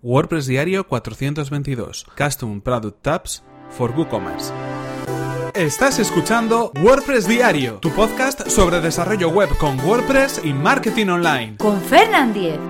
WordPress Diario 422 Custom Product Tabs for WooCommerce. Estás escuchando WordPress Diario, tu podcast sobre desarrollo web con WordPress y marketing online. Con Fernand Diez.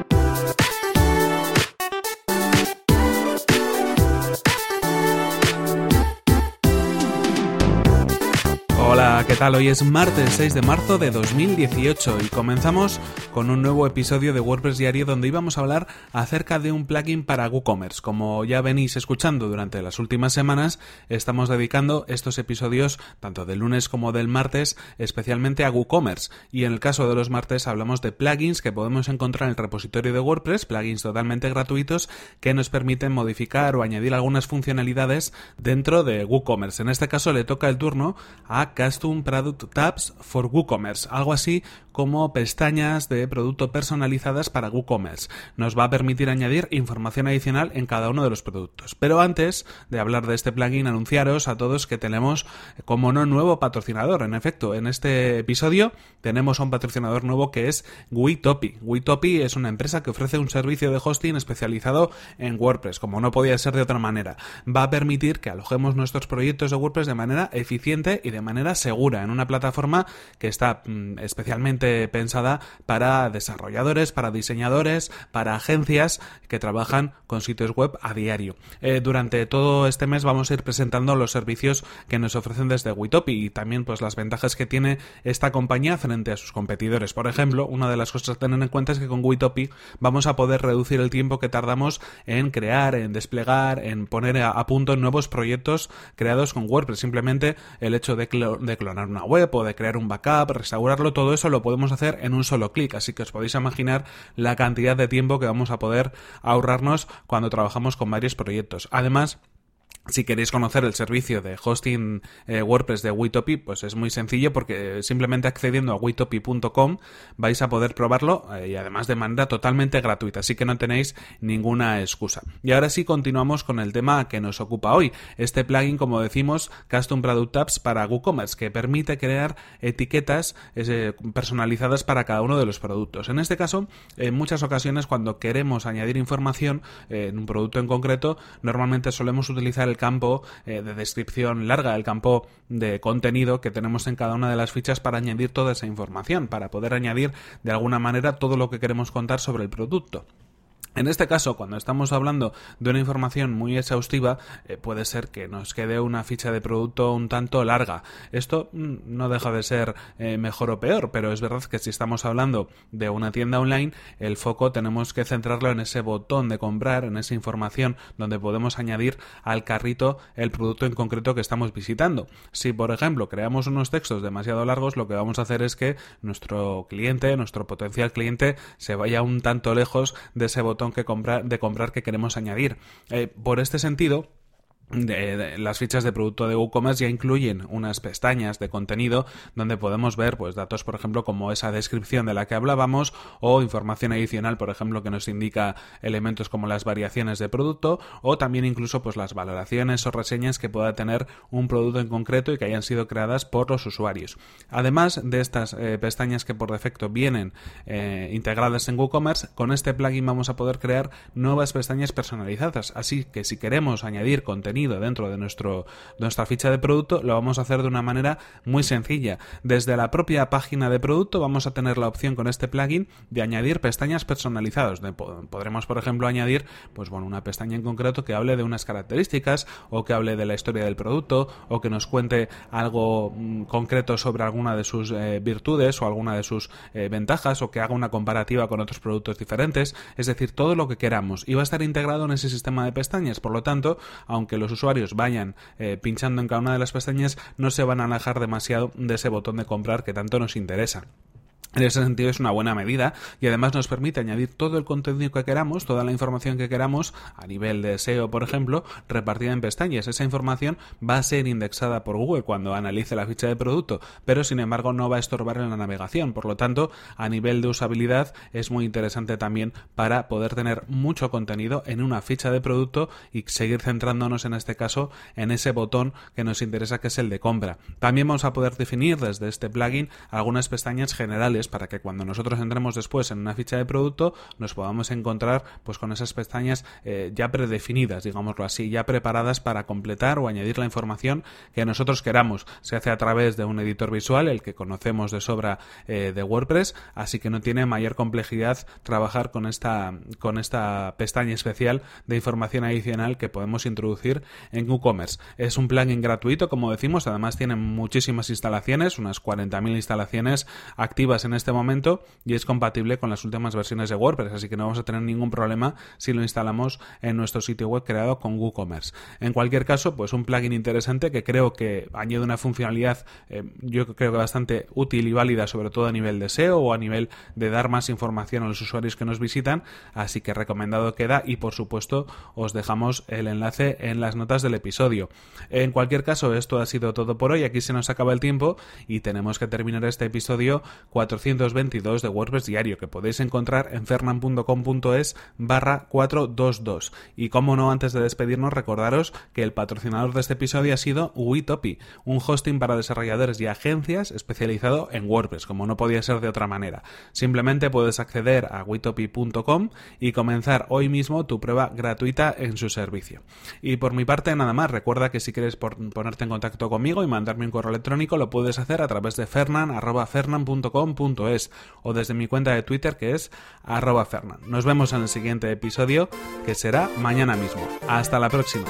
¿Qué tal? Hoy es martes 6 de marzo de 2018 y comenzamos con un nuevo episodio de WordPress Diario donde íbamos a hablar acerca de un plugin para WooCommerce. Como ya venís escuchando durante las últimas semanas, estamos dedicando estos episodios tanto del lunes como del martes especialmente a WooCommerce y en el caso de los martes hablamos de plugins que podemos encontrar en el repositorio de WordPress, plugins totalmente gratuitos que nos permiten modificar o añadir algunas funcionalidades dentro de WooCommerce. En este caso le toca el turno a Custom Product Tabs for WooCommerce, algo así como pestañas de producto personalizadas para WooCommerce. Nos va a permitir añadir información adicional en cada uno de los productos. Pero antes de hablar de este plugin, anunciaros a todos que tenemos, como no, nuevo patrocinador. En efecto, en este episodio tenemos a un patrocinador nuevo que es Witopi. Witopi es una empresa que ofrece un servicio de hosting especializado en WordPress, como no podía ser de otra manera. Va a permitir que alojemos nuestros proyectos de WordPress de manera eficiente y de manera segura en una plataforma que está mm, pensada para desarrolladores, para diseñadores, para agencias que trabajan con sitios web a diario. Eh, durante todo este mes vamos a ir presentando los servicios que nos ofrecen desde Witopi y también pues las ventajas que tiene esta compañía frente a sus competidores. Por ejemplo, una de las cosas a tener en cuenta es que con Witopi vamos a poder reducir el tiempo que tardamos en crear, en desplegar, en poner a, punto nuevos proyectos creados con WordPress. Simplemente el hecho de clonar una web o de crear un backup, restaurarlo, todo eso lo podemos hacer en un solo clic, así que os podéis imaginar la cantidad de tiempo que vamos a poder ahorrarnos cuando trabajamos con varios proyectos. Además, si queréis conocer el servicio de hosting eh, WordPress de Witopi, pues es muy sencillo porque simplemente accediendo a witopi.com vais a poder probarlo eh, y además de manera totalmente gratuita, así que no tenéis ninguna excusa. Y ahora sí continuamos con el tema que nos ocupa hoy, este plugin como decimos Custom Product Tabs para WooCommerce que permite crear etiquetas eh, personalizadas para cada uno de los productos. En este caso, en muchas ocasiones cuando queremos añadir información en un producto en concreto, normalmente solemos utilizar el campo eh, de descripción larga, el campo de contenido que tenemos en cada una de las fichas para añadir toda esa información, para poder añadir de alguna manera todo lo que queremos contar sobre el producto. En este caso, cuando estamos hablando de una información muy exhaustiva, eh, puede ser que nos quede una ficha de producto un tanto larga. Esto mm, no deja de ser eh, mejor o peor, pero es verdad que si estamos hablando de una tienda online, el foco tenemos que centrarlo en ese botón de comprar, en esa información donde podemos añadir al carrito el producto en concreto que estamos visitando. Si, por ejemplo, creamos unos textos demasiado largos, lo que vamos a hacer es que nuestro cliente, nuestro potencial cliente, se vaya un tanto lejos de ese botón que comprar, de comprar que queremos añadir. Eh, por este sentido, las fichas de producto de WooCommerce ya incluyen unas pestañas de contenido donde podemos ver pues datos por ejemplo como esa descripción de la que hablábamos o información adicional por ejemplo que nos indica elementos como las variaciones de producto o también incluso pues las valoraciones o reseñas que pueda tener un producto en concreto y que hayan sido creadas por los usuarios. Además de estas eh, pestañas que por defecto vienen eh, integradas en WooCommerce con este plugin vamos a poder crear nuevas pestañas personalizadas. Así que si queremos añadir contenido dentro de, nuestro, nuestra ficha de producto, lo vamos a hacer de una manera muy sencilla. Desde la propia página de producto vamos a tener la opción con este plugin de añadir pestañas personalizadas. Podremos, por ejemplo, añadir pues, bueno, una pestaña en concreto que hable de unas características o que hable de la historia del producto o que nos cuente algo mm, concreto sobre alguna de sus eh, virtudes o alguna de sus eh, ventajas o que haga una comparativa con otros productos diferentes. Es decir, todo lo que queramos. Y va a estar integrado en ese sistema de pestañas. Por lo tanto, aunque los usuarios vayan eh, pinchando en cada una de las pestañas, no se van a alejar demasiado de ese botón de comprar que tanto nos interesa. En ese sentido es una buena medida y además nos permite añadir todo el contenido que queramos, toda la información que queramos a nivel de SEO, por ejemplo, repartida en pestañas. Esa información va a ser indexada por Google cuando analice la ficha de producto, pero sin embargo no va a estorbar en la navegación. Por lo tanto, a nivel de usabilidad es muy interesante también para poder tener mucho contenido en una ficha de producto y seguir centrándonos en este caso en ese botón que nos interesa que es el de compra. También vamos a poder definir desde este plugin algunas pestañas generales para que cuando nosotros entremos después en una ficha de producto nos podamos encontrar pues con esas pestañas eh, ya predefinidas, digámoslo así, ya preparadas para completar o añadir la información que nosotros queramos. Se hace a través de un editor visual, el que conocemos de sobra eh, de WordPress, así que no tiene mayor complejidad trabajar con esta, con esta pestaña especial de información adicional que podemos introducir en WooCommerce. Es un plugin gratuito, como decimos, además tiene muchísimas instalaciones, unas 40.000 instalaciones activas en este momento y es compatible con las últimas versiones de WordPress, así que no vamos a tener ningún problema si lo instalamos en nuestro sitio web creado con WooCommerce. En cualquier caso, pues un plugin interesante que creo que añade una funcionalidad eh, yo creo que bastante útil y válida, sobre todo a nivel de SEO o a nivel de dar más información a los usuarios que nos visitan, así que recomendado queda y por supuesto os dejamos el enlace en las notas del episodio. En cualquier caso, esto ha sido todo por hoy, aquí se nos acaba el tiempo y tenemos que terminar este episodio 422 de WordPress Diario que podéis encontrar en fernan.com.es barra 422. Y como no, antes de despedirnos, recordaros que el patrocinador de este episodio ha sido Witopi, un hosting para desarrolladores y agencias especializado en WordPress, como no podía ser de otra manera. Simplemente puedes acceder a witopi.com y comenzar hoy mismo tu prueba gratuita en su servicio. Y por mi parte, nada más, recuerda que si quieres ponerte en contacto conmigo y mandarme un correo electrónico, lo puedes hacer a través de o desde mi cuenta de Twitter que es arroba. Nos vemos en el siguiente episodio que será mañana mismo. Hasta la próxima.